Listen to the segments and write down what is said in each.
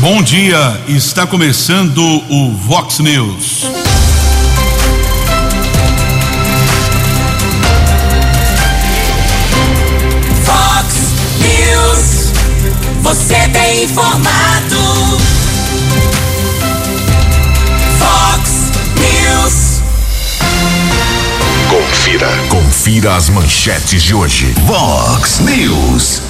Bom dia, está começando o Vox News. Vox News, você tem informado. Vox News. Confira, confira as manchetes de hoje. Vox News.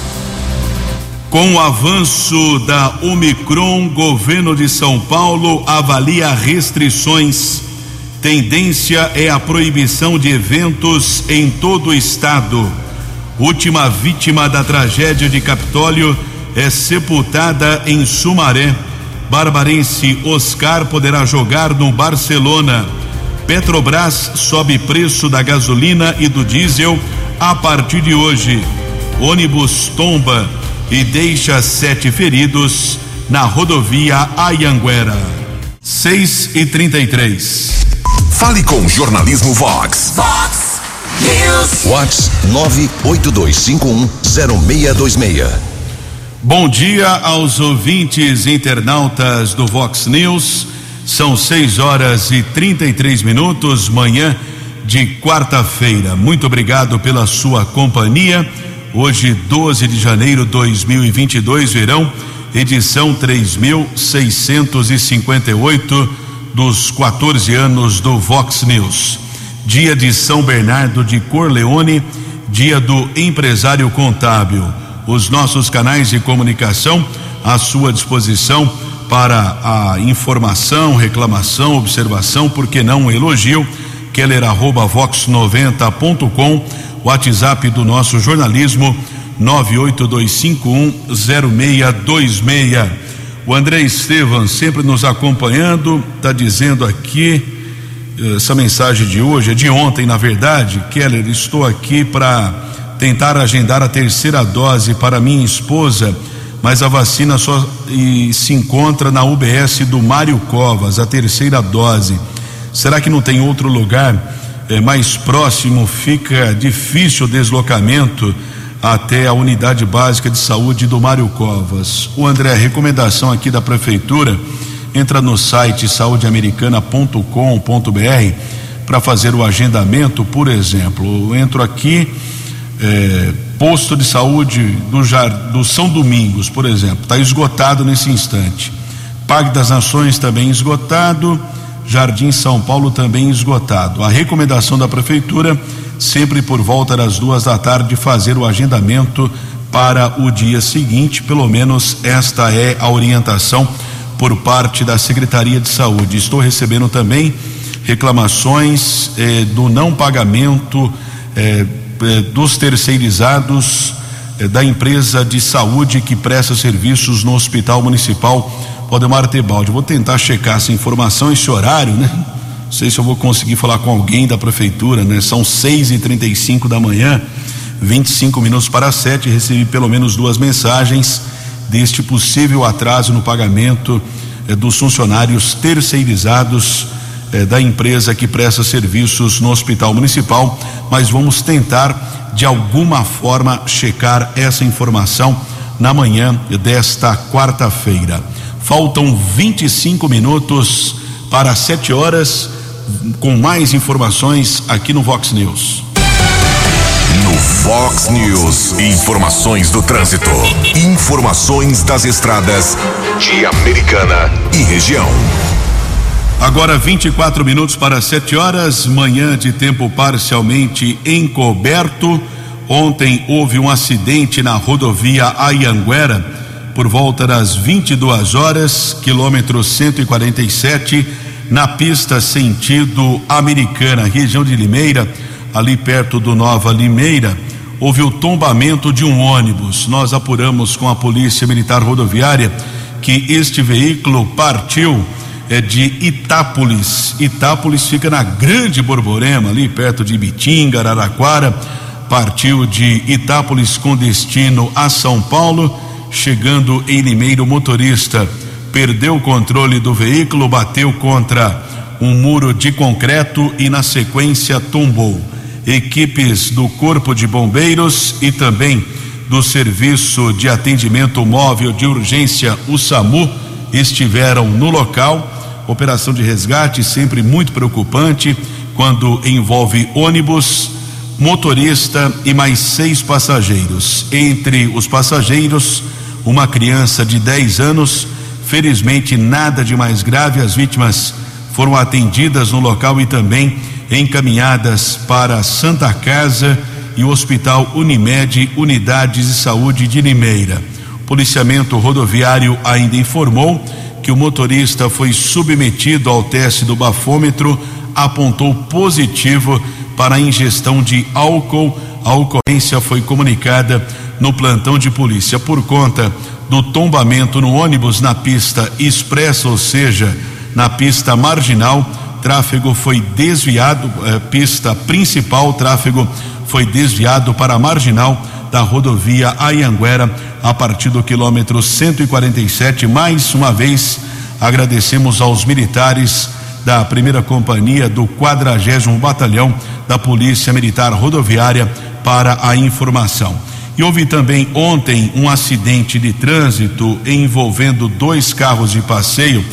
Com o avanço da Omicron, governo de São Paulo avalia restrições. Tendência é a proibição de eventos em todo o estado. Última vítima da tragédia de Capitólio é sepultada em Sumaré. Barbarense Oscar poderá jogar no Barcelona. Petrobras sobe preço da gasolina e do diesel a partir de hoje. Ônibus tomba e deixa sete feridos na rodovia Ayanguera. 6 e 33. Fale com o jornalismo Vox. Vox News. Vox 982510626. Bom dia aos ouvintes internautas do Vox News. São 6 horas e 33 minutos, manhã de quarta-feira. Muito obrigado pela sua companhia. Hoje, 12 de janeiro de 2022, verão, edição 3658 dos 14 anos do Vox News. Dia de São Bernardo de Corleone, dia do empresário contábil. Os nossos canais de comunicação à sua disposição para a informação, reclamação, observação, por que não elogio? Keller arroba vox90.com, WhatsApp do nosso jornalismo 982510626. O André Estevam sempre nos acompanhando, está dizendo aqui, essa mensagem de hoje, é de ontem, na verdade. Keller, estou aqui para tentar agendar a terceira dose para minha esposa, mas a vacina só se encontra na UBS do Mário Covas, a terceira dose. Será que não tem outro lugar eh, mais próximo? Fica difícil o deslocamento até a unidade básica de saúde do Mário Covas. O André, recomendação aqui da prefeitura, entra no site saudeamericana.com.br para fazer o agendamento, por exemplo. Eu entro aqui, eh, posto de saúde do, do São Domingos, por exemplo, está esgotado nesse instante. Parque das Nações também esgotado. Jardim São Paulo também esgotado. A recomendação da prefeitura, sempre por volta das duas da tarde, fazer o agendamento para o dia seguinte. Pelo menos esta é a orientação por parte da Secretaria de Saúde. Estou recebendo também reclamações eh, do não pagamento eh, eh, dos terceirizados da empresa de saúde que presta serviços no Hospital Municipal Valdemar Tebaldi. Vou tentar checar essa informação, esse horário, né? Não sei se eu vou conseguir falar com alguém da prefeitura, né? São seis e trinta e cinco da manhã, 25 minutos para sete. Recebi pelo menos duas mensagens deste possível atraso no pagamento eh, dos funcionários terceirizados eh, da empresa que presta serviços no Hospital Municipal, mas vamos tentar de alguma forma checar essa informação na manhã desta quarta-feira. Faltam 25 minutos para 7 horas, com mais informações aqui no Vox News. No Vox News, informações do trânsito. Informações das estradas de Americana e região. Agora 24 minutos para 7 horas, manhã de tempo parcialmente encoberto. Ontem houve um acidente na rodovia Ayanguera por volta das 22 horas, quilômetro 147, na pista sentido Americana, região de Limeira, ali perto do Nova Limeira. Houve o tombamento de um ônibus. Nós apuramos com a Polícia Militar Rodoviária que este veículo partiu é de Itápolis. Itápolis fica na Grande Borborema, ali perto de Bitinga, Araraquara. Partiu de Itápolis com destino a São Paulo, chegando em Limeiro, o motorista perdeu o controle do veículo, bateu contra um muro de concreto e na sequência tombou. Equipes do Corpo de Bombeiros e também do Serviço de Atendimento Móvel de Urgência, o SAMU, estiveram no local. Operação de resgate sempre muito preocupante quando envolve ônibus, motorista e mais seis passageiros. Entre os passageiros, uma criança de 10 anos. Felizmente, nada de mais grave. As vítimas foram atendidas no local e também encaminhadas para Santa Casa e o Hospital Unimed, Unidades de Saúde de Limeira. O policiamento rodoviário ainda informou que o motorista foi submetido ao teste do bafômetro, apontou positivo para a ingestão de álcool. A ocorrência foi comunicada no plantão de polícia por conta do tombamento no ônibus na pista expressa, ou seja, na pista marginal. Tráfego foi desviado, eh, pista principal, tráfego foi desviado para a marginal da rodovia Ayanguera a partir do quilômetro 147. Mais uma vez, agradecemos aos militares da primeira companhia do 40 Batalhão da Polícia Militar Rodoviária para a informação. E houve também ontem um acidente de trânsito envolvendo dois carros de passeio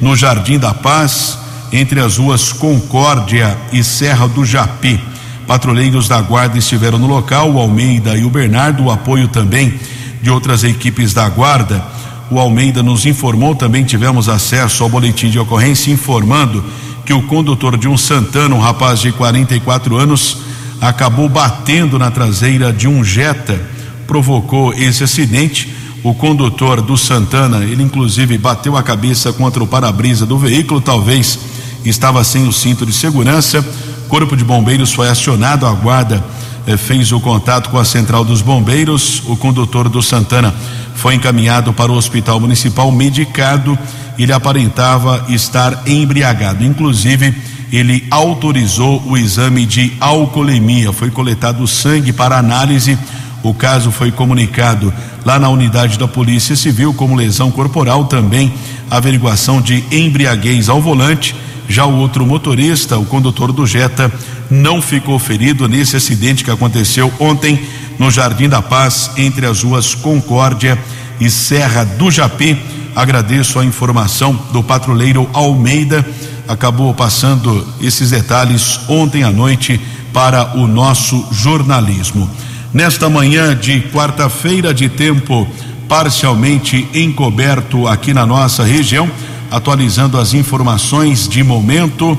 no Jardim da Paz, entre as ruas Concórdia e Serra do Japi. Patrulheiros da Guarda estiveram no local, o Almeida e o Bernardo, o apoio também de outras equipes da Guarda. O Almeida nos informou, também tivemos acesso ao boletim de ocorrência informando que o condutor de um Santana, um rapaz de 44 anos, acabou batendo na traseira de um Jetta, provocou esse acidente. O condutor do Santana, ele inclusive bateu a cabeça contra o para-brisa do veículo, talvez estava sem o cinto de segurança. Corpo de Bombeiros foi acionado, a guarda eh, fez o contato com a central dos bombeiros. O condutor do Santana foi encaminhado para o hospital municipal medicado. Ele aparentava estar embriagado. Inclusive, ele autorizou o exame de alcoolemia. Foi coletado sangue para análise. O caso foi comunicado lá na unidade da Polícia Civil como lesão corporal, também averiguação de embriaguez ao volante já o outro motorista, o condutor do Jetta, não ficou ferido nesse acidente que aconteceu ontem no Jardim da Paz, entre as ruas Concórdia e Serra do Japi. Agradeço a informação do patrulheiro Almeida. Acabou passando esses detalhes ontem à noite para o nosso jornalismo. Nesta manhã de quarta-feira, de tempo parcialmente encoberto aqui na nossa região, atualizando as informações de momento.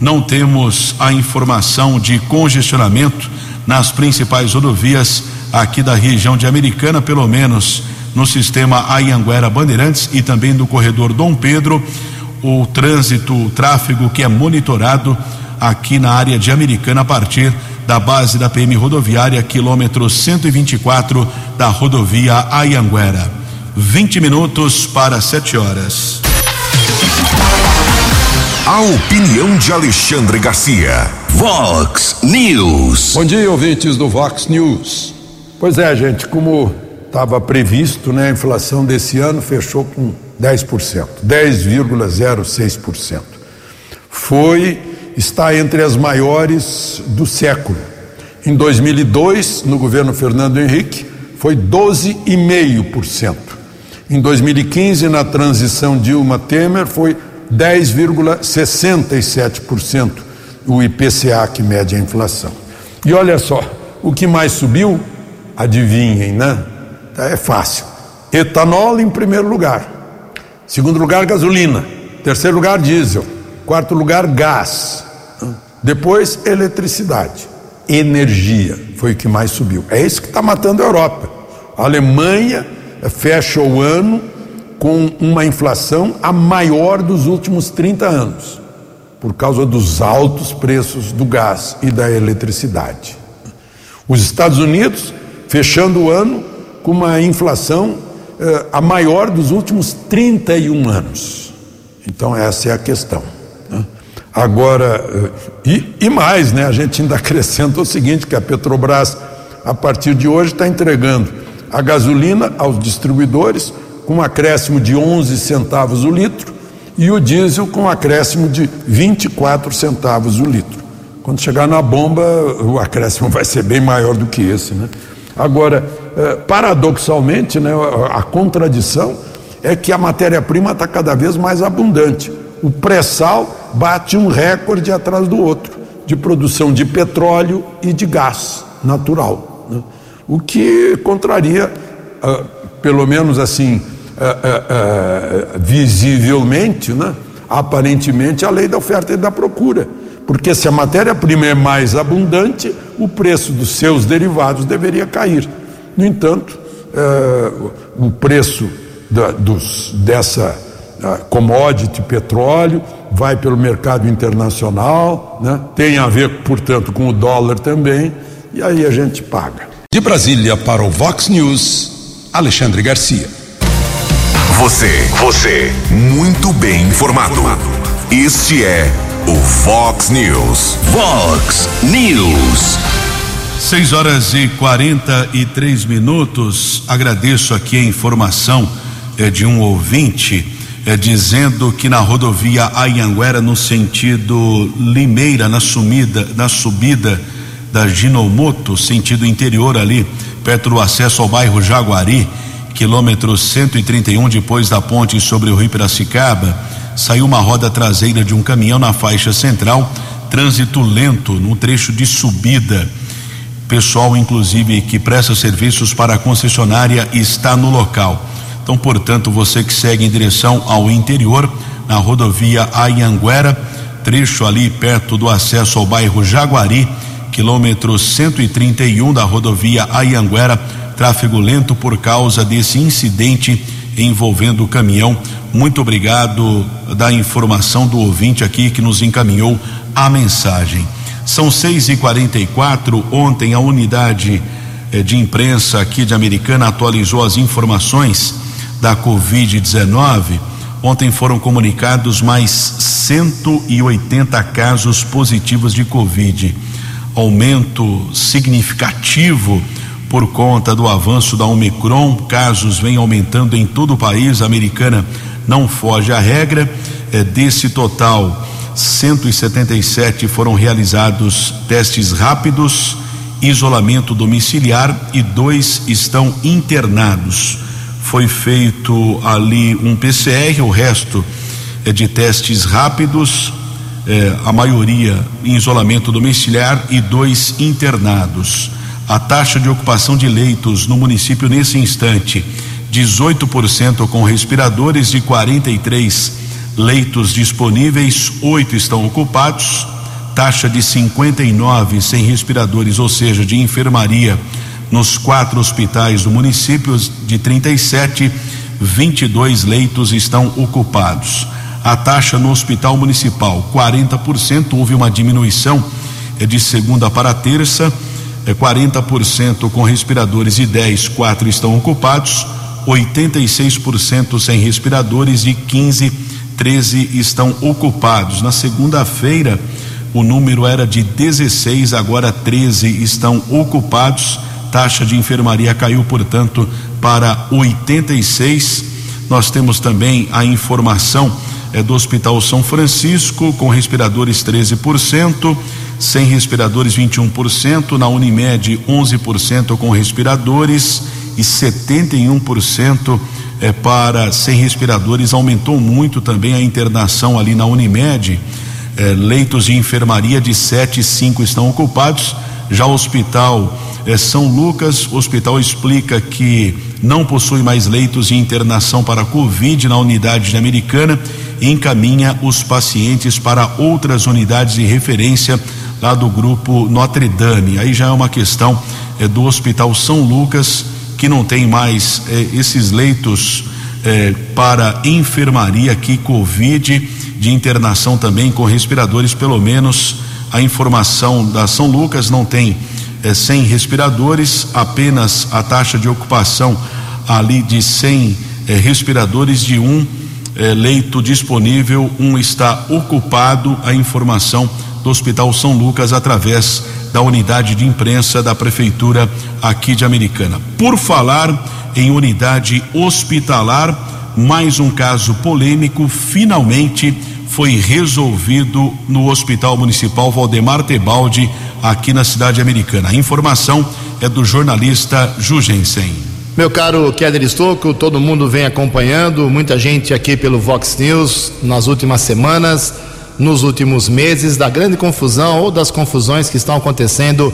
Não temos a informação de congestionamento nas principais rodovias aqui da região de Americana, pelo menos no sistema Ayanguera Bandeirantes e também do corredor Dom Pedro. O trânsito, o tráfego que é monitorado aqui na área de Americana a partir da base da PM rodoviária, quilômetro 124 da rodovia Ayanguera. 20 minutos para 7 horas. A opinião de Alexandre Garcia. Vox News. Bom dia, ouvintes do Vox News. Pois é, gente, como estava previsto, né, a inflação desse ano fechou com 10%, 10,06%. Foi, está entre as maiores do século. Em 2002, no governo Fernando Henrique, foi 12,5%. Em 2015, na transição Dilma Temer, foi 10,67% o IPCA que mede a inflação. E olha só, o que mais subiu, adivinhem, né? É fácil. Etanol em primeiro lugar. Segundo lugar, gasolina. Terceiro lugar, diesel. Quarto lugar, gás. Depois, eletricidade. Energia foi o que mais subiu. É isso que está matando a Europa. A Alemanha fecha o ano com uma inflação a maior dos últimos 30 anos, por causa dos altos preços do gás e da eletricidade. Os Estados Unidos fechando o ano com uma inflação eh, a maior dos últimos 31 anos. Então, essa é a questão. Né? Agora, eh, e, e mais, né? A gente ainda acrescenta o seguinte: que a Petrobras, a partir de hoje, está entregando a gasolina aos distribuidores com um acréscimo de 11 centavos o litro e o diesel com um acréscimo de 24 centavos o litro. Quando chegar na bomba, o acréscimo vai ser bem maior do que esse, né? Agora, eh, paradoxalmente, né, a contradição é que a matéria-prima está cada vez mais abundante. O pré-sal bate um recorde atrás do outro de produção de petróleo e de gás natural, né? o que contraria, uh, pelo menos assim, uh, uh, visivelmente, né? aparentemente, a lei da oferta e da procura. Porque se a matéria-prima é mais abundante, o preço dos seus derivados deveria cair. No entanto, o preço da, dos, dessa commodity petróleo vai pelo mercado internacional, né? tem a ver, portanto, com o dólar também, e aí a gente paga. De Brasília para o Vox News, Alexandre Garcia. Você, você, muito bem informado. Este é o Vox News. Vox News. 6 horas e 43 minutos. Agradeço aqui a informação é, de um ouvinte é, dizendo que na rodovia Anhanguera, no sentido Limeira, na sumida, na subida da Ginomoto, sentido interior ali, perto do acesso ao bairro Jaguari, quilômetro 131, depois da ponte sobre o Rio Piracicaba, saiu uma roda traseira de um caminhão na faixa central, trânsito lento no trecho de subida. Pessoal, inclusive, que presta serviços para a concessionária está no local. Então, portanto, você que segue em direção ao interior, na rodovia Ayanguera, trecho ali perto do acesso ao bairro Jaguari, quilômetro 131 da rodovia Ayanguera, tráfego lento por causa desse incidente envolvendo o caminhão. Muito obrigado da informação do ouvinte aqui que nos encaminhou a mensagem. São 6 e 44 Ontem a unidade eh, de imprensa aqui de Americana atualizou as informações da Covid-19, ontem foram comunicados mais 180 casos positivos de Covid. Aumento significativo por conta do avanço da Omicron, casos vêm aumentando em todo o país, a americana não foge à regra. É, desse total, 177 foram realizados testes rápidos, isolamento domiciliar e dois estão internados foi feito ali um PCR, o resto é de testes rápidos, é, a maioria em isolamento domiciliar e dois internados. A taxa de ocupação de leitos no município nesse instante, 18% com respiradores e 43 leitos disponíveis, oito estão ocupados. Taxa de 59 sem respiradores, ou seja, de enfermaria nos quatro hospitais do município, de 37, 22 leitos estão ocupados. A taxa no hospital municipal, 40%, houve uma diminuição é de segunda para terça, é 40% com respiradores e 10, quatro estão ocupados, 86% sem respiradores e 15, 13 estão ocupados. Na segunda-feira, o número era de 16, agora 13 estão ocupados taxa de enfermaria caiu, portanto, para 86. Nós temos também a informação é, do Hospital São Francisco, com respiradores 13%, sem respiradores 21%, na Unimed 11% com respiradores e 71% é, para sem respiradores. Aumentou muito também a internação ali na Unimed. É, leitos de enfermaria de 7 e 5 estão ocupados. Já o hospital é, São Lucas, o hospital explica que não possui mais leitos de internação para Covid na unidade de Americana e encaminha os pacientes para outras unidades de referência lá do grupo Notre Dame. Aí já é uma questão é, do Hospital São Lucas que não tem mais é, esses leitos é, para enfermaria aqui Covid de internação também com respiradores, pelo menos a informação da São Lucas não tem é, 100 respiradores, apenas a taxa de ocupação ali de 100 é, respiradores de um é, leito disponível, um está ocupado. A informação do Hospital São Lucas através da unidade de imprensa da prefeitura aqui de Americana. Por falar em unidade hospitalar, mais um caso polêmico finalmente foi resolvido no Hospital Municipal Valdemar Tebaldi, aqui na cidade americana. A informação é do jornalista Jugensen. Meu caro Keller Estocco, todo mundo vem acompanhando, muita gente aqui pelo Vox News nas últimas semanas, nos últimos meses, da grande confusão ou das confusões que estão acontecendo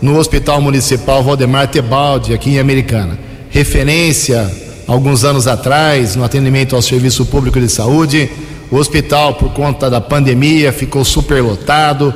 no Hospital Municipal Valdemar Tebaldi, aqui em Americana. Referência, alguns anos atrás, no atendimento ao Serviço Público de Saúde, o hospital, por conta da pandemia, ficou superlotado,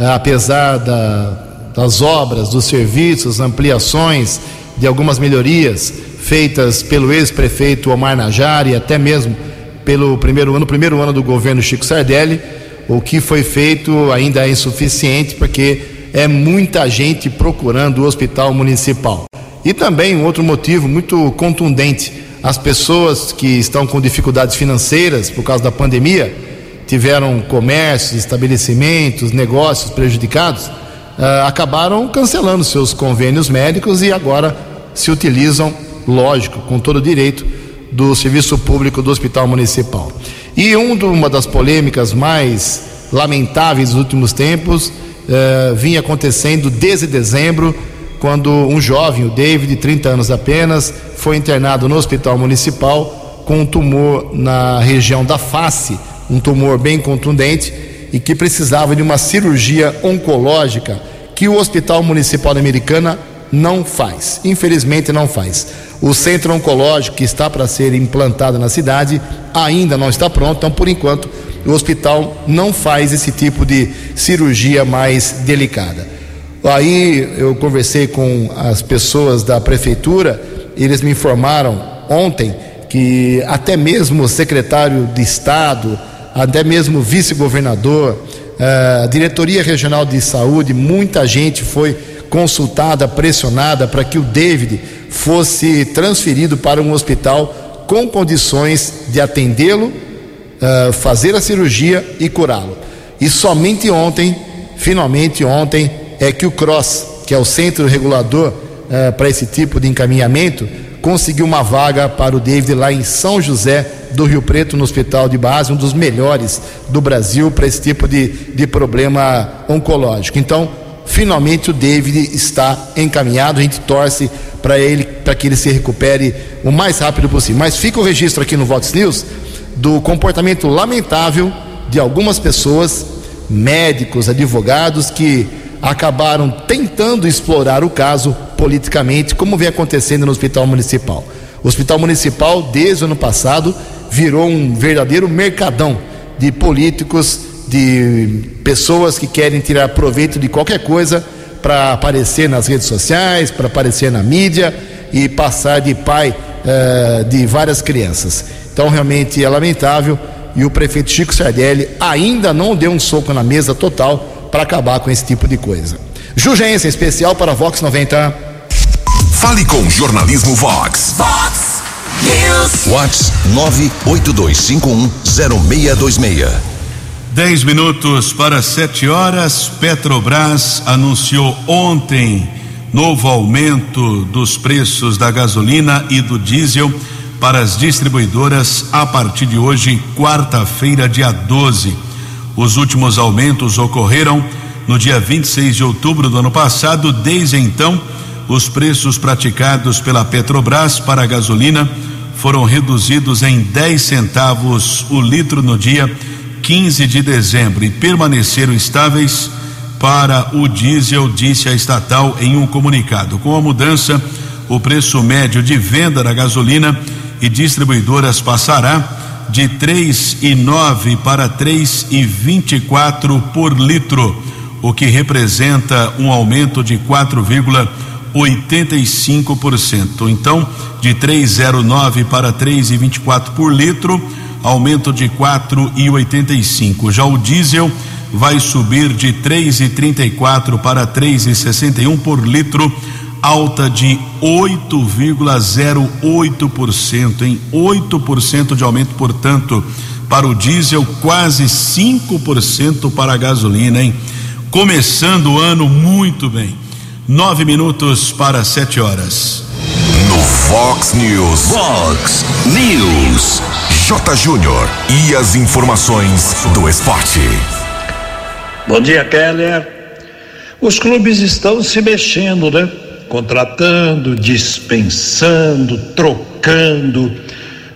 eh, apesar da, das obras, dos serviços, ampliações de algumas melhorias feitas pelo ex-prefeito Omar Najar e até mesmo pelo primeiro ano, primeiro ano do governo Chico Sardelli, o que foi feito ainda é insuficiente porque é muita gente procurando o hospital municipal. E também um outro motivo muito contundente, as pessoas que estão com dificuldades financeiras por causa da pandemia, tiveram comércios, estabelecimentos, negócios prejudicados, uh, acabaram cancelando seus convênios médicos e agora se utilizam, lógico, com todo direito, do serviço público do Hospital Municipal. E um, uma das polêmicas mais lamentáveis dos últimos tempos uh, vinha acontecendo desde dezembro, quando um jovem, o David, de 30 anos apenas, foi internado no Hospital Municipal com um tumor na região da face, um tumor bem contundente e que precisava de uma cirurgia oncológica que o Hospital Municipal Americana não faz. Infelizmente não faz. O centro oncológico que está para ser implantado na cidade ainda não está pronto, então por enquanto o hospital não faz esse tipo de cirurgia mais delicada. Aí eu conversei com as pessoas da prefeitura, eles me informaram ontem que até mesmo o secretário de Estado, até mesmo o vice-governador, eh, a diretoria regional de saúde, muita gente foi consultada, pressionada para que o David fosse transferido para um hospital com condições de atendê-lo, eh, fazer a cirurgia e curá-lo. E somente ontem, finalmente ontem, é que o CROSS, que é o centro regulador eh, para esse tipo de encaminhamento, conseguiu uma vaga para o David lá em São José do Rio Preto, no hospital de base, um dos melhores do Brasil para esse tipo de, de problema oncológico. Então, finalmente o David está encaminhado, a gente torce para ele, para que ele se recupere o mais rápido possível. Mas fica o registro aqui no Vox News do comportamento lamentável de algumas pessoas, médicos, advogados, que acabaram tentando explorar o caso politicamente, como vem acontecendo no Hospital Municipal. O Hospital Municipal, desde o ano passado, virou um verdadeiro mercadão de políticos, de pessoas que querem tirar proveito de qualquer coisa para aparecer nas redes sociais, para aparecer na mídia e passar de pai uh, de várias crianças. Então, realmente é lamentável e o prefeito Chico Sardelli ainda não deu um soco na mesa total para acabar com esse tipo de coisa. Jugência especial para Vox 90. Fale com Jornalismo Vox. Vox News. Vox 982510626. Dez minutos para sete horas. Petrobras anunciou ontem novo aumento dos preços da gasolina e do diesel para as distribuidoras a partir de hoje, quarta-feira, dia 12. Os últimos aumentos ocorreram no dia 26 de outubro do ano passado. Desde então, os preços praticados pela Petrobras para a gasolina foram reduzidos em 10 centavos o litro no dia 15 de dezembro e permaneceram estáveis para o diesel, disse a estatal em um comunicado. Com a mudança, o preço médio de venda da gasolina e distribuidoras passará de três e nove para três e vinte e quatro por litro, o que representa um aumento de 4,85%. Então, de 3,09 para 3,24 por litro, aumento de 4,85. Já o diesel vai subir de 3,34 para 3,61 por litro, alta de 8,08%, em 8% de aumento, portanto, para o diesel, quase 5% para a gasolina, hein? Começando o ano muito bem. Nove minutos para sete horas. No Fox News. Fox News. J. Júnior. E as informações do esporte. Bom dia, Keller. Os clubes estão se mexendo, né? contratando, dispensando, trocando.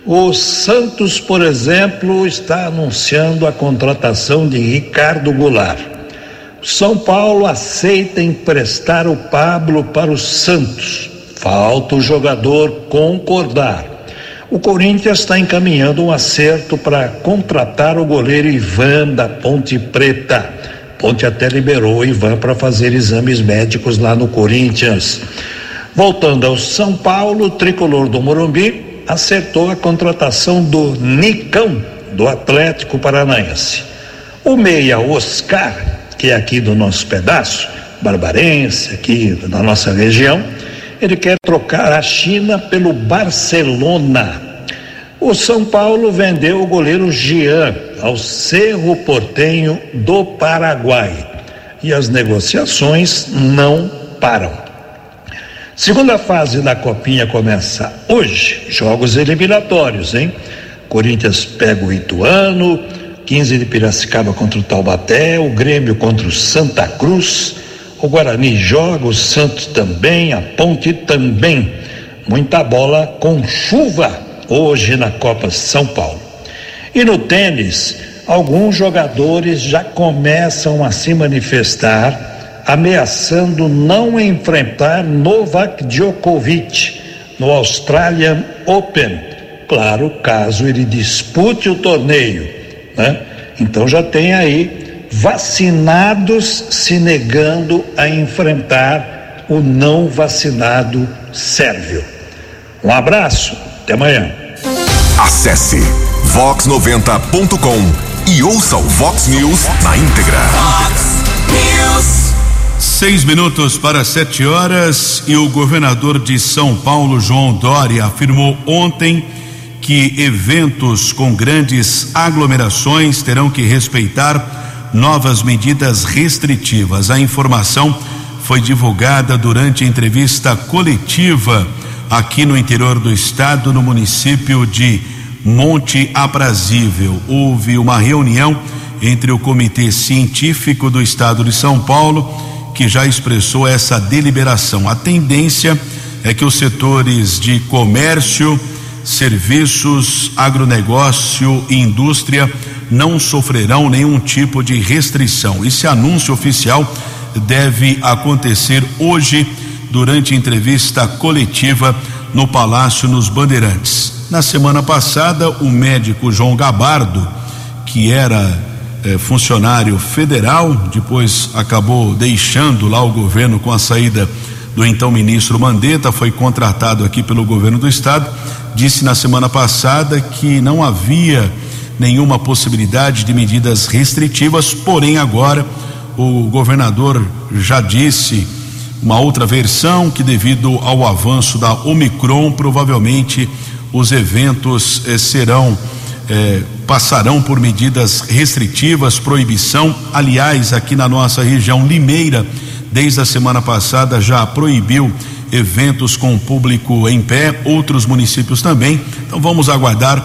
O Santos, por exemplo, está anunciando a contratação de Ricardo Goulart. São Paulo aceita emprestar o Pablo para o Santos. Falta o jogador concordar. O Corinthians está encaminhando um acerto para contratar o goleiro Ivan da Ponte Preta. Ponte até liberou o Ivan para fazer exames médicos lá no Corinthians. Voltando ao São Paulo, o tricolor do Morumbi acertou a contratação do Nicão, do Atlético Paranaense. O meia Oscar, que é aqui do nosso pedaço, barbarense, aqui da nossa região, ele quer trocar a China pelo Barcelona. O São Paulo vendeu o goleiro Jean ao Cerro Portenho do Paraguai. E as negociações não param. Segunda fase da Copinha começa hoje, jogos eliminatórios, hein? Corinthians pega o Ituano, 15 de Piracicaba contra o Taubaté, o Grêmio contra o Santa Cruz, o Guarani joga, o Santos também, a Ponte também. Muita bola com chuva hoje na Copa São Paulo. E no tênis, alguns jogadores já começam a se manifestar, ameaçando não enfrentar Novak Djokovic no Australian Open. Claro, caso ele dispute o torneio, né? Então já tem aí vacinados se negando a enfrentar o não vacinado sérvio. Um abraço, até amanhã. Acesse vox90.com e ouça o Vox News na íntegra. Seis minutos para sete horas e o governador de São Paulo, João Dória, afirmou ontem que eventos com grandes aglomerações terão que respeitar novas medidas restritivas. A informação foi divulgada durante entrevista coletiva aqui no interior do estado, no município de Monte Aprazível. Houve uma reunião entre o Comitê Científico do Estado de São Paulo, que já expressou essa deliberação. A tendência é que os setores de comércio, serviços, agronegócio e indústria não sofrerão nenhum tipo de restrição. Esse anúncio oficial deve acontecer hoje durante entrevista coletiva no Palácio nos Bandeirantes. Na semana passada, o médico João Gabardo, que era eh, funcionário federal, depois acabou deixando lá o governo com a saída do então ministro Mandetta, foi contratado aqui pelo governo do estado, disse na semana passada que não havia nenhuma possibilidade de medidas restritivas, porém agora o governador já disse uma outra versão que devido ao avanço da Omicron, provavelmente os eventos eh, serão eh, passarão por medidas restritivas, proibição. Aliás, aqui na nossa região Limeira, desde a semana passada já proibiu eventos com público em pé, outros municípios também. Então vamos aguardar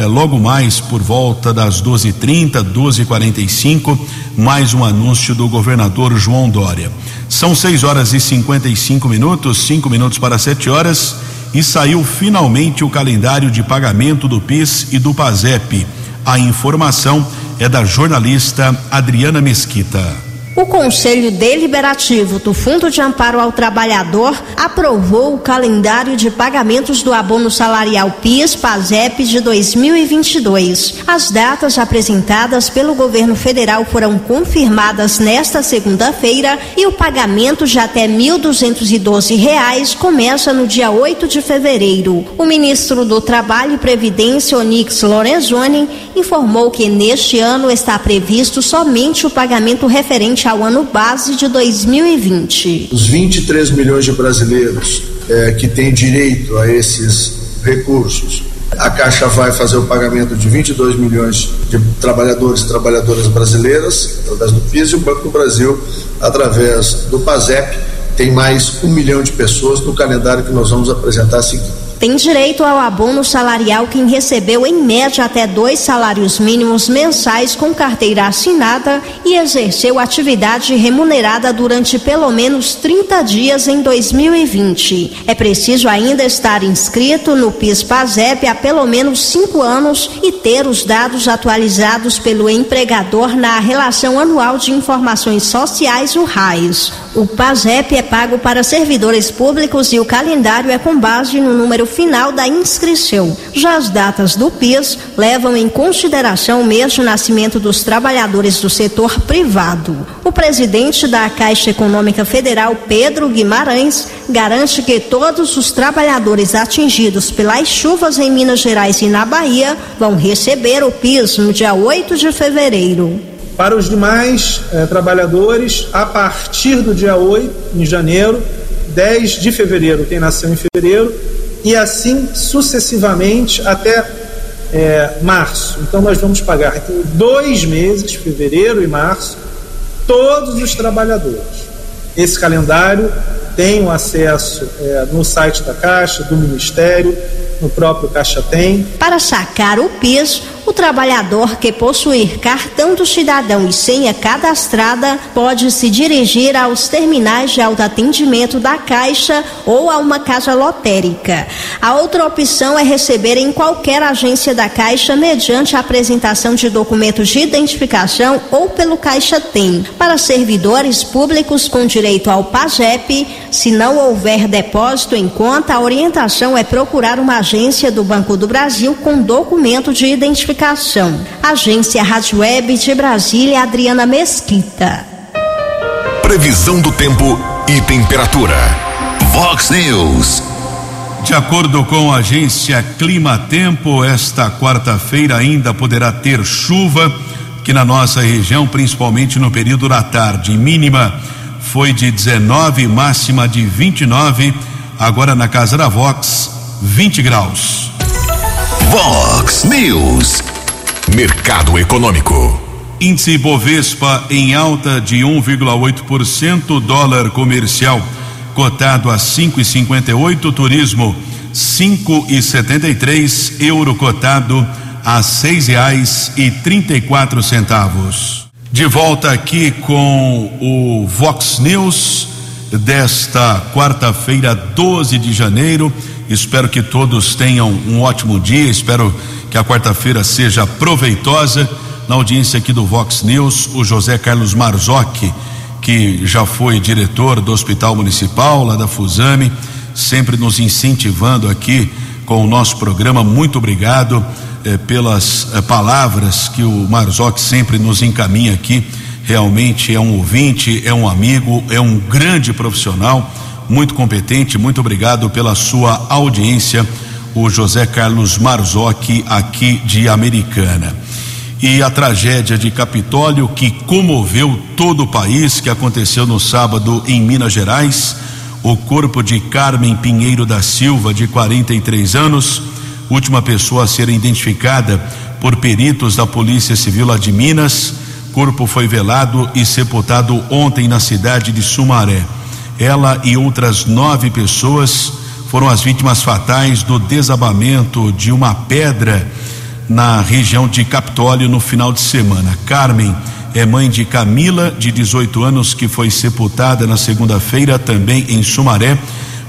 é, logo mais por volta das 12:30, 12:45, mais um anúncio do governador João Dória. São 6 horas e 55 minutos, 5 minutos para 7 horas, e saiu finalmente o calendário de pagamento do PIS e do PASEP. A informação é da jornalista Adriana Mesquita. O Conselho Deliberativo do Fundo de Amparo ao Trabalhador aprovou o calendário de pagamentos do abono salarial PIS-PASEP de 2022. As datas apresentadas pelo governo federal foram confirmadas nesta segunda-feira e o pagamento de até R$ 1.212 começa no dia 8 de fevereiro. O ministro do Trabalho e Previdência, Onix Lorenzoni, informou que neste ano está previsto somente o pagamento referente ao ano base de 2020. Os 23 milhões de brasileiros é, que têm direito a esses recursos. A Caixa vai fazer o pagamento de 22 milhões de trabalhadores e trabalhadoras brasileiras, através do PIS, e o Banco do Brasil, através do PASEP, tem mais um milhão de pessoas no calendário que nós vamos apresentar a seguir. Tem direito ao abono salarial quem recebeu em média até dois salários mínimos mensais com carteira assinada e exerceu atividade remunerada durante pelo menos 30 dias em 2020. É preciso ainda estar inscrito no PIS/PASEP há pelo menos cinco anos e ter os dados atualizados pelo empregador na relação anual de informações sociais, o RAIS. O PASEP é pago para servidores públicos e o calendário é com base no número final da inscrição. Já as datas do PIS levam em consideração o mês de nascimento dos trabalhadores do setor privado. O presidente da Caixa Econômica Federal, Pedro Guimarães, garante que todos os trabalhadores atingidos pelas chuvas em Minas Gerais e na Bahia vão receber o PIS no dia 8 de fevereiro. Para os demais eh, trabalhadores, a partir do dia 8 de janeiro, 10 de fevereiro, quem nasceu em fevereiro, e assim sucessivamente até eh, março. Então, nós vamos pagar em dois meses, fevereiro e março, todos os trabalhadores. Esse calendário tem o acesso eh, no site da Caixa, do Ministério, no próprio Caixa Tem. Para sacar o PIS, o trabalhador que possuir cartão do cidadão e senha cadastrada pode se dirigir aos terminais de autoatendimento da Caixa ou a uma casa lotérica. A outra opção é receber em qualquer agência da Caixa mediante a apresentação de documentos de identificação ou pelo Caixa Tem. Para servidores públicos com direito ao PAGEP, se não houver depósito em conta, a orientação é procurar uma agência do Banco do Brasil com documento de identificação Agência Rádio Web de Brasília, Adriana Mesquita. Previsão do tempo e temperatura. Vox News. De acordo com a agência Clima Tempo, esta quarta-feira ainda poderá ter chuva, que na nossa região, principalmente no período da tarde. Mínima foi de 19, máxima de 29. Agora na casa da Vox, 20 graus. Vox News. Mercado Econômico. Índice Bovespa em alta de 1,8%, dólar comercial cotado a 5,58, turismo 5,73, euro cotado a seis reais e trinta e quatro centavos. De volta aqui com o Vox News desta quarta-feira, 12 de janeiro. Espero que todos tenham um ótimo dia. Espero que a quarta-feira seja proveitosa. Na audiência aqui do Vox News, o José Carlos Marzocchi, que já foi diretor do Hospital Municipal, lá da Fusame, sempre nos incentivando aqui com o nosso programa. Muito obrigado eh, pelas eh, palavras que o Marzocchi sempre nos encaminha aqui. Realmente é um ouvinte, é um amigo, é um grande profissional, muito competente. Muito obrigado pela sua audiência o José Carlos Marzocchi, aqui de Americana. E a tragédia de Capitólio, que comoveu todo o país, que aconteceu no sábado em Minas Gerais, o corpo de Carmen Pinheiro da Silva, de 43 anos, última pessoa a ser identificada por peritos da Polícia Civil lá de Minas. Corpo foi velado e sepultado ontem na cidade de Sumaré. Ela e outras nove pessoas foram as vítimas fatais do desabamento de uma pedra na região de Capitólio no final de semana. Carmen é mãe de Camila, de 18 anos, que foi sepultada na segunda-feira também em Sumaré,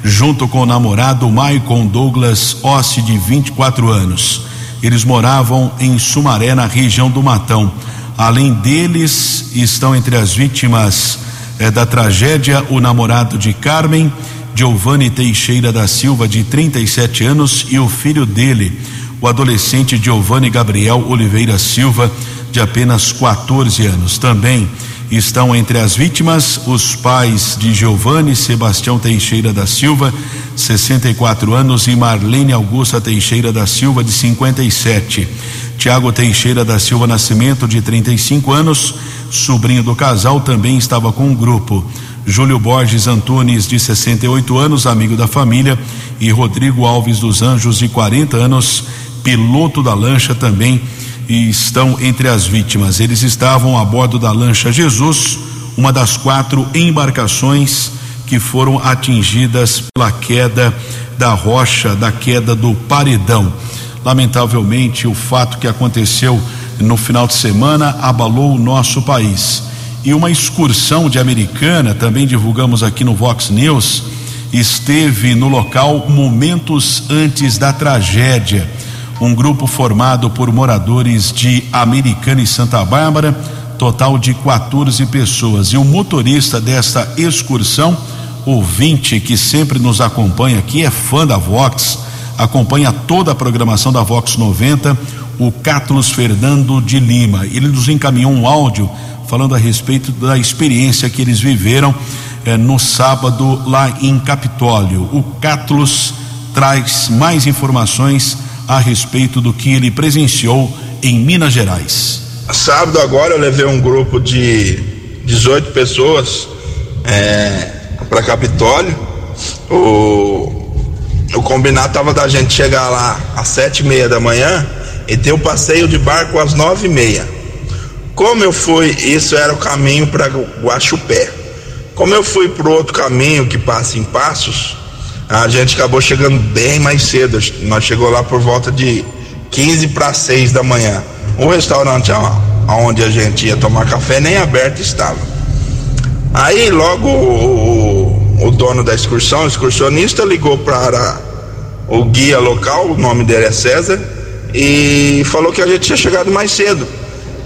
junto com o namorado Maicon Douglas Ossi, de 24 anos. Eles moravam em Sumaré, na região do Matão. Além deles, estão entre as vítimas eh, da tragédia o namorado de Carmen Giovanni Teixeira da Silva, de 37 anos, e o filho dele, o adolescente Giovanni Gabriel Oliveira Silva, de apenas 14 anos. Também estão entre as vítimas os pais de Giovanni Sebastião Teixeira da Silva, 64 anos, e Marlene Augusta Teixeira da Silva, de 57. Tiago Teixeira da Silva Nascimento, de 35 anos, sobrinho do casal, também estava com o grupo. Júlio Borges Antunes, de 68 anos, amigo da família, e Rodrigo Alves dos Anjos, de 40 anos, piloto da lancha também, e estão entre as vítimas. Eles estavam a bordo da lancha Jesus, uma das quatro embarcações que foram atingidas pela queda da rocha, da queda do paredão. Lamentavelmente, o fato que aconteceu no final de semana abalou o nosso país. E uma excursão de Americana, também divulgamos aqui no Vox News, esteve no local momentos antes da tragédia. Um grupo formado por moradores de Americana e Santa Bárbara, total de 14 pessoas. E o motorista desta excursão, ouvinte que sempre nos acompanha aqui, é fã da Vox, acompanha toda a programação da Vox 90, o Cátulos Fernando de Lima. Ele nos encaminhou um áudio falando a respeito da experiência que eles viveram eh, no sábado lá em Capitólio. O Cátulos traz mais informações a respeito do que ele presenciou em Minas Gerais. Sábado agora eu levei um grupo de 18 pessoas é, para Capitólio. O, o combinado estava da gente chegar lá às sete e meia da manhã e ter o passeio de barco às nove e meia. Como eu fui, isso era o caminho para Guaxupé. Como eu fui para outro caminho que passa em Passos, a gente acabou chegando bem mais cedo. Nós chegou lá por volta de 15 para 6 da manhã. O restaurante onde a gente ia tomar café nem aberto estava. Aí logo o, o dono da excursão, o excursionista, ligou para o guia local, o nome dele é César, e falou que a gente tinha chegado mais cedo.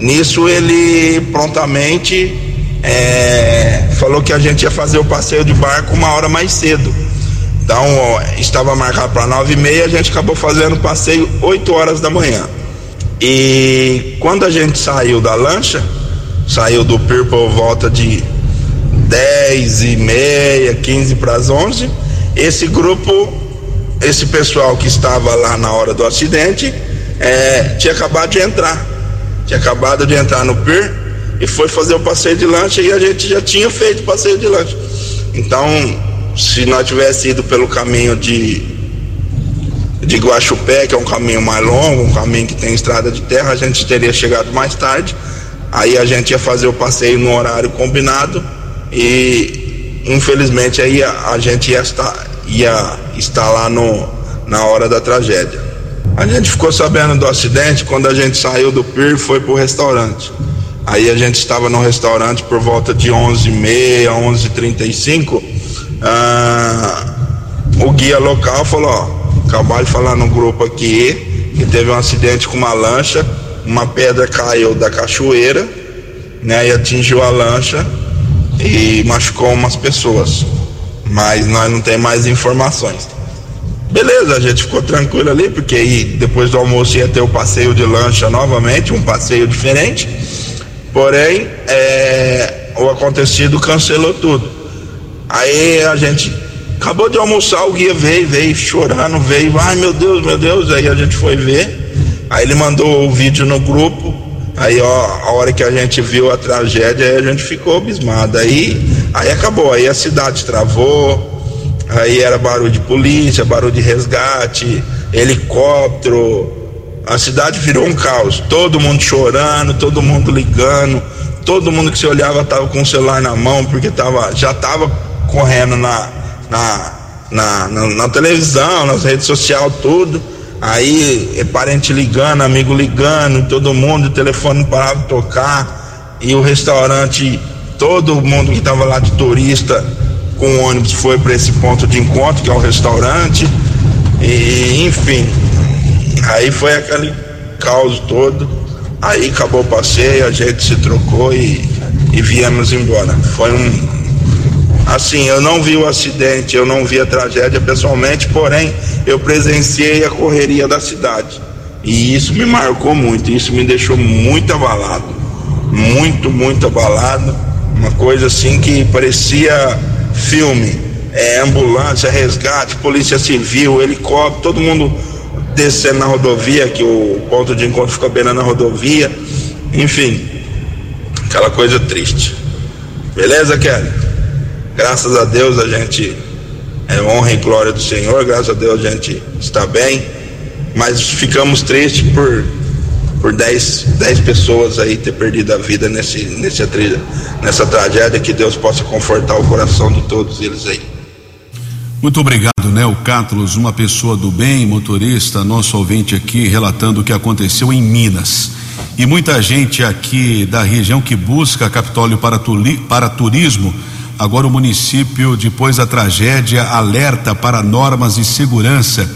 Nisso ele prontamente é, falou que a gente ia fazer o passeio de barco uma hora mais cedo. Então estava marcado para nove e meia, a gente acabou fazendo o passeio 8 horas da manhã. E quando a gente saiu da lancha, saiu do pier por volta de 10 e meia, 15 para as 11, esse grupo, esse pessoal que estava lá na hora do acidente, é, tinha acabado de entrar. Tinha acabado de entrar no pier e foi fazer o passeio de lancha e a gente já tinha feito o passeio de lancha. Então, se nós tivéssemos ido pelo caminho de de Guaxupé, que é um caminho mais longo, um caminho que tem estrada de terra, a gente teria chegado mais tarde. Aí a gente ia fazer o passeio no horário combinado e infelizmente aí a, a gente ia estar, ia estar lá no, na hora da tragédia. A gente ficou sabendo do acidente quando a gente saiu do pier e foi para o restaurante. Aí a gente estava no restaurante por volta de 11h30, 11h35. Ah, o guia local falou: ó, Acabou de falar no grupo aqui que teve um acidente com uma lancha, uma pedra caiu da cachoeira, né, e atingiu a lancha e machucou umas pessoas. Mas nós não tem mais informações. Beleza, a gente ficou tranquilo ali, porque aí depois do almoço ia ter o passeio de lancha novamente, um passeio diferente. Porém, é, o acontecido cancelou tudo. Aí a gente Acabou de almoçar, o guia veio, veio chorando, veio, ai meu Deus, meu Deus. Aí a gente foi ver. Aí ele mandou o vídeo no grupo. Aí ó, a hora que a gente viu a tragédia, aí a gente ficou abismado. Aí, aí acabou, aí a cidade travou. Aí era barulho de polícia, barulho de resgate, helicóptero. A cidade virou um caos. Todo mundo chorando, todo mundo ligando, todo mundo que se olhava tava com o celular na mão porque tava, já tava correndo na, na, na, na, na televisão, nas redes sociais, tudo. Aí é parente ligando, amigo ligando, todo mundo, o telefone parava de tocar. E o restaurante, todo mundo que estava lá de turista com o ônibus foi para esse ponto de encontro, que é o restaurante. E enfim, aí foi aquele caos todo. Aí acabou o passeio, a gente se trocou e, e viemos embora. Foi um, Assim, eu não vi o acidente, eu não vi a tragédia pessoalmente, porém eu presenciei a correria da cidade. E isso me marcou muito, isso me deixou muito abalado. Muito, muito abalado. Uma coisa assim que parecia filme. É, ambulância, resgate, polícia civil, helicóptero, todo mundo descendo na rodovia, que o ponto de encontro fica bem na rodovia. Enfim, aquela coisa triste. Beleza, Kelly? Graças a Deus a gente é honra e glória do Senhor, graças a Deus a gente está bem, mas ficamos tristes por por 10, 10 pessoas aí ter perdido a vida nesse, nesse, nessa tragédia, que Deus possa confortar o coração de todos eles aí. Muito obrigado, né? O Cátulos, uma pessoa do bem, motorista, nosso ouvinte aqui, relatando o que aconteceu em Minas. E muita gente aqui da região que busca Capitólio para, tuli, para turismo. Agora o município, depois da tragédia, alerta para normas de segurança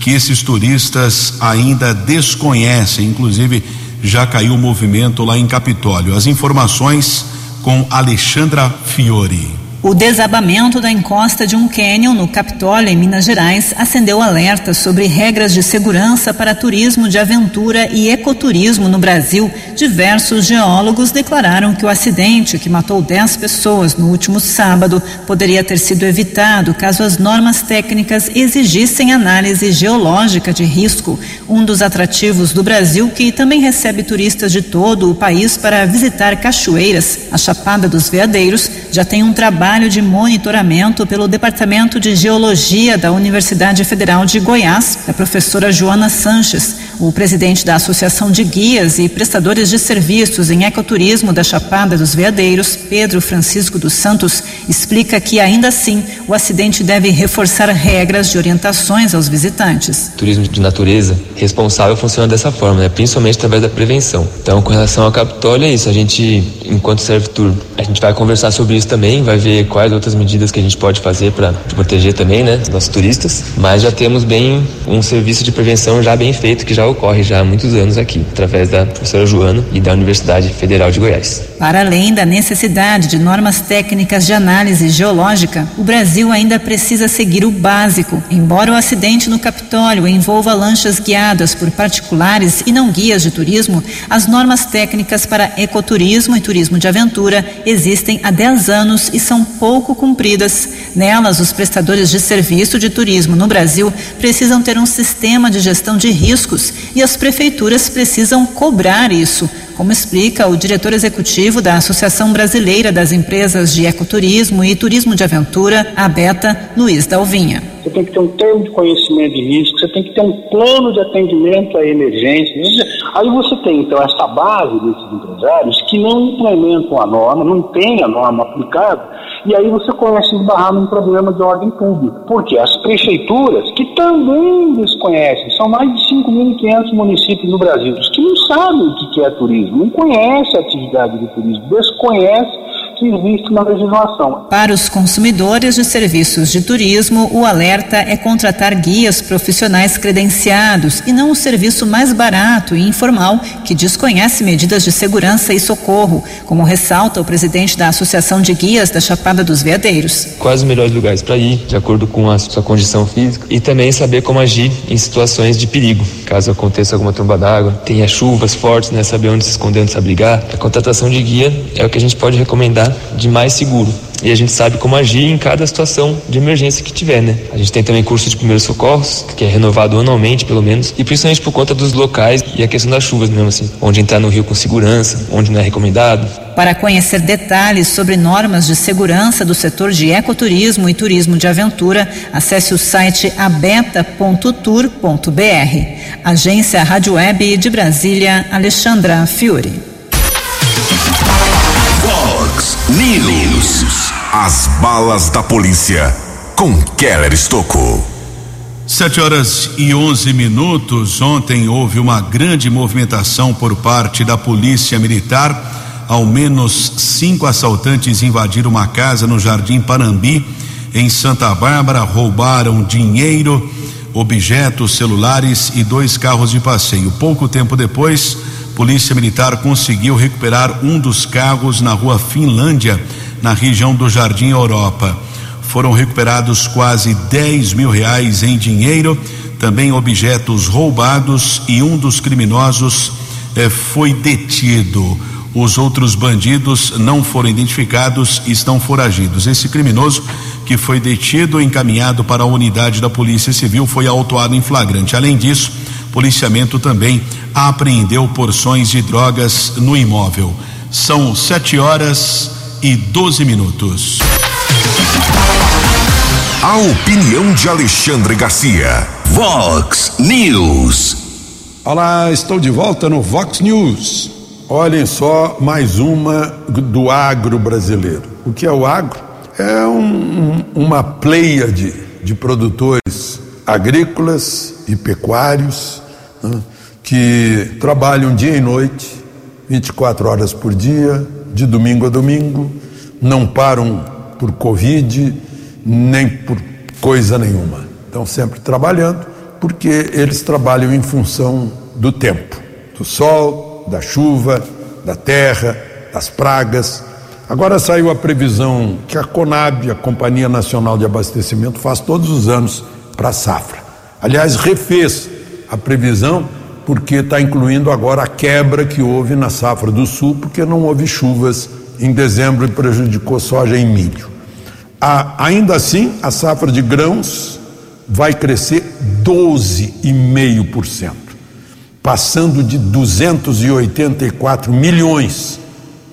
que esses turistas ainda desconhecem. Inclusive, já caiu o movimento lá em Capitólio. As informações com Alexandra Fiore. O desabamento da encosta de um cânion no Capitólio, em Minas Gerais, acendeu alertas sobre regras de segurança para turismo de aventura e ecoturismo no Brasil. Diversos geólogos declararam que o acidente, que matou 10 pessoas no último sábado, poderia ter sido evitado caso as normas técnicas exigissem análise geológica de risco. Um dos atrativos do Brasil, que também recebe turistas de todo o país para visitar cachoeiras, a Chapada dos Veadeiros, já tem um trabalho trabalho de monitoramento pelo Departamento de Geologia da Universidade Federal de Goiás, a professora Joana Sanches. O presidente da Associação de Guias e Prestadores de Serviços em Ecoturismo da Chapada dos Veadeiros, Pedro Francisco dos Santos, explica que, ainda assim, o acidente deve reforçar regras de orientações aos visitantes. turismo de natureza responsável funciona dessa forma, né? principalmente através da prevenção. Então, com relação ao Capitólio, é isso. A gente, enquanto serve tour, a gente vai conversar sobre isso também, vai ver quais outras medidas que a gente pode fazer para proteger também, né, nossos turistas. Mas já temos bem um serviço de prevenção já bem feito que já ocorre já há muitos anos aqui, através da professora Joana e da Universidade Federal de Goiás. Para além da necessidade de normas técnicas de análise geológica, o Brasil ainda precisa seguir o básico. Embora o acidente no Capitólio envolva lanchas guiadas por particulares e não guias de turismo, as normas técnicas para ecoturismo e turismo de aventura existem há 10 anos e são pouco cumpridas. Nelas, os prestadores de serviço de turismo no Brasil precisam ter um sistema de gestão de riscos e as prefeituras precisam cobrar isso, como explica o diretor executivo da Associação Brasileira das Empresas de Ecoturismo e Turismo de Aventura, a Beta, Luiz Dalvinha. Você tem que ter um termo de conhecimento de risco, você tem que ter um plano de atendimento à emergência. Aí você tem, então, essa base desses empresários que não implementam a norma, não tem a norma aplicada, e aí você começa a esbarrar num problema de ordem pública. Porque as prefeituras, que também desconhecem, são mais de 5.500 municípios no Brasil, que não sabem o que é turismo, não conhecem a atividade de turismo, desconhecem que existe na legislação. Para os consumidores de serviços de turismo, o alerta é contratar guias profissionais credenciados e não o serviço mais barato e informal que desconhece medidas de segurança e socorro, como ressalta o presidente da Associação de Guias da Chapada dos Veadeiros. Quais os melhores lugares para ir, de acordo com a sua condição física, e também saber como agir em situações de perigo, caso aconteça alguma tromba d'água, tenha chuvas fortes, né, saber onde se esconder, onde se abrigar. A contratação de guia é o que a gente pode recomendar de mais seguro. E a gente sabe como agir em cada situação de emergência que tiver, né? A gente tem também curso de primeiros socorros, que é renovado anualmente, pelo menos, e principalmente por conta dos locais e a questão das chuvas mesmo, assim, onde entrar no rio com segurança, onde não é recomendado. Para conhecer detalhes sobre normas de segurança do setor de ecoturismo e turismo de aventura, acesse o site abeta.tour.br. Agência Rádio Web de Brasília, Alexandra Fiore. News. As balas da polícia com Keller Estocou. Sete horas e onze minutos. Ontem houve uma grande movimentação por parte da Polícia Militar. Ao menos cinco assaltantes invadiram uma casa no Jardim Panambi, em Santa Bárbara, roubaram dinheiro, objetos celulares e dois carros de passeio. Pouco tempo depois, Polícia Militar conseguiu recuperar um dos carros na rua Finlândia, na região do Jardim Europa. Foram recuperados quase 10 mil reais em dinheiro, também objetos roubados e um dos criminosos eh, foi detido. Os outros bandidos não foram identificados e estão foragidos. Esse criminoso que foi detido e encaminhado para a unidade da Polícia Civil foi autuado em flagrante. Além disso, policiamento também apreendeu porções de drogas no imóvel. São sete horas e 12 minutos. A opinião de Alexandre Garcia. Vox News. Olá, estou de volta no Vox News. Olhem só mais uma do agro brasileiro. O que é o agro? É um, uma pleia de, de produtores agrícolas e pecuários né, que trabalham dia e noite, 24 horas por dia, de domingo a domingo, não param por Covid, nem por coisa nenhuma. Estão sempre trabalhando, porque eles trabalham em função do tempo, do sol, da chuva, da terra, das pragas. Agora saiu a previsão que a Conab, a Companhia Nacional de Abastecimento, faz todos os anos para a safra. Aliás, refez a previsão porque está incluindo agora a quebra que houve na safra do sul, porque não houve chuvas em dezembro e prejudicou soja e milho. A, ainda assim, a safra de grãos vai crescer 12,5%, passando de 284 milhões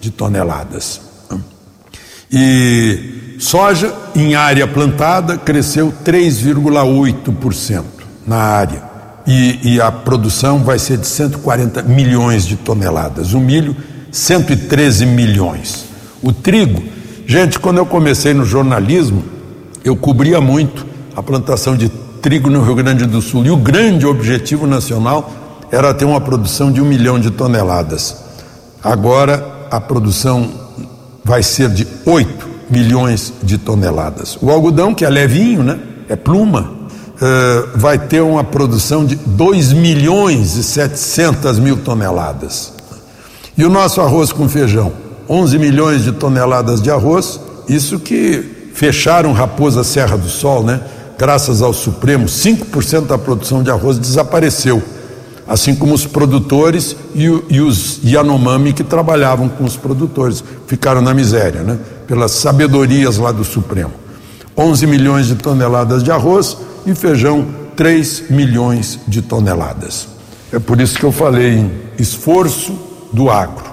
de toneladas. E soja em área plantada cresceu 3,8% na área. E, e, a produção vai ser de 140 milhões de toneladas. O milho, 113 milhões. O trigo, gente, quando eu comecei no jornalismo, eu cobria muito a plantação de trigo no Rio Grande do Sul. E o grande objetivo nacional era ter uma produção de um milhão de toneladas. Agora a produção vai ser de 8 milhões de toneladas. O algodão, que é levinho, né? É pluma, uh, vai ter uma produção de 2 milhões e 700 mil toneladas. E o nosso arroz com feijão? 11 milhões de toneladas de arroz, isso que fecharam Raposa Serra do Sol, né? Graças ao Supremo, 5% da produção de arroz desapareceu assim como os produtores e, e, os Yanomami que trabalhavam com os produtores, ficaram na miséria, né? pelas sabedorias lá do Supremo. 11 milhões de toneladas de arroz e feijão, 3 milhões de toneladas. É por isso que eu falei em esforço do agro.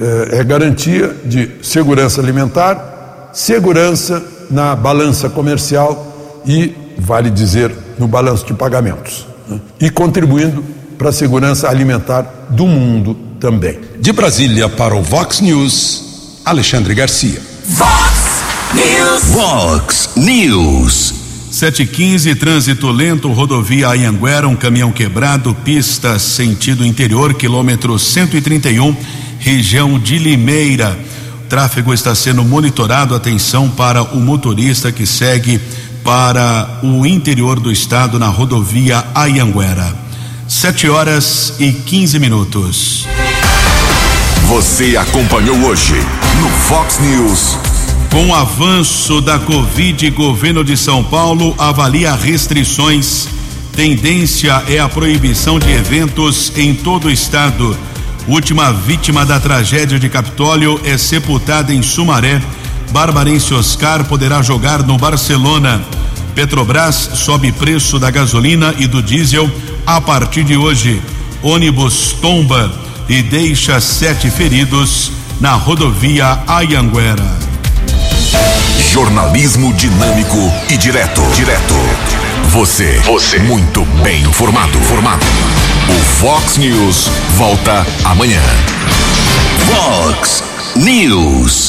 É, é garantia de segurança alimentar, segurança na balança comercial e, vale dizer, no balanço de pagamentos. Né? E contribuindo para a segurança alimentar do mundo também. De Brasília para o Vox News, Alexandre Garcia. Vox News. Vox News. 715, trânsito lento, rodovia Anhanguera, um caminhão quebrado, pista sentido interior, quilômetro 131, região de Limeira. O tráfego está sendo monitorado, atenção para o motorista que segue para o interior do estado na rodovia Anhanguera. Sete horas e 15 minutos. Você acompanhou hoje no Fox News. Com o avanço da Covid, governo de São Paulo avalia restrições. Tendência é a proibição de eventos em todo o estado. Última vítima da tragédia de Capitólio é sepultada em Sumaré. Barbarense Oscar poderá jogar no Barcelona. Petrobras sobe preço da gasolina e do diesel a partir de hoje. Ônibus tomba e deixa sete feridos na rodovia Ayanguera. Jornalismo dinâmico e direto. Direto. Você. Você. Muito bem informado. Formado. O Fox News volta amanhã. Fox News.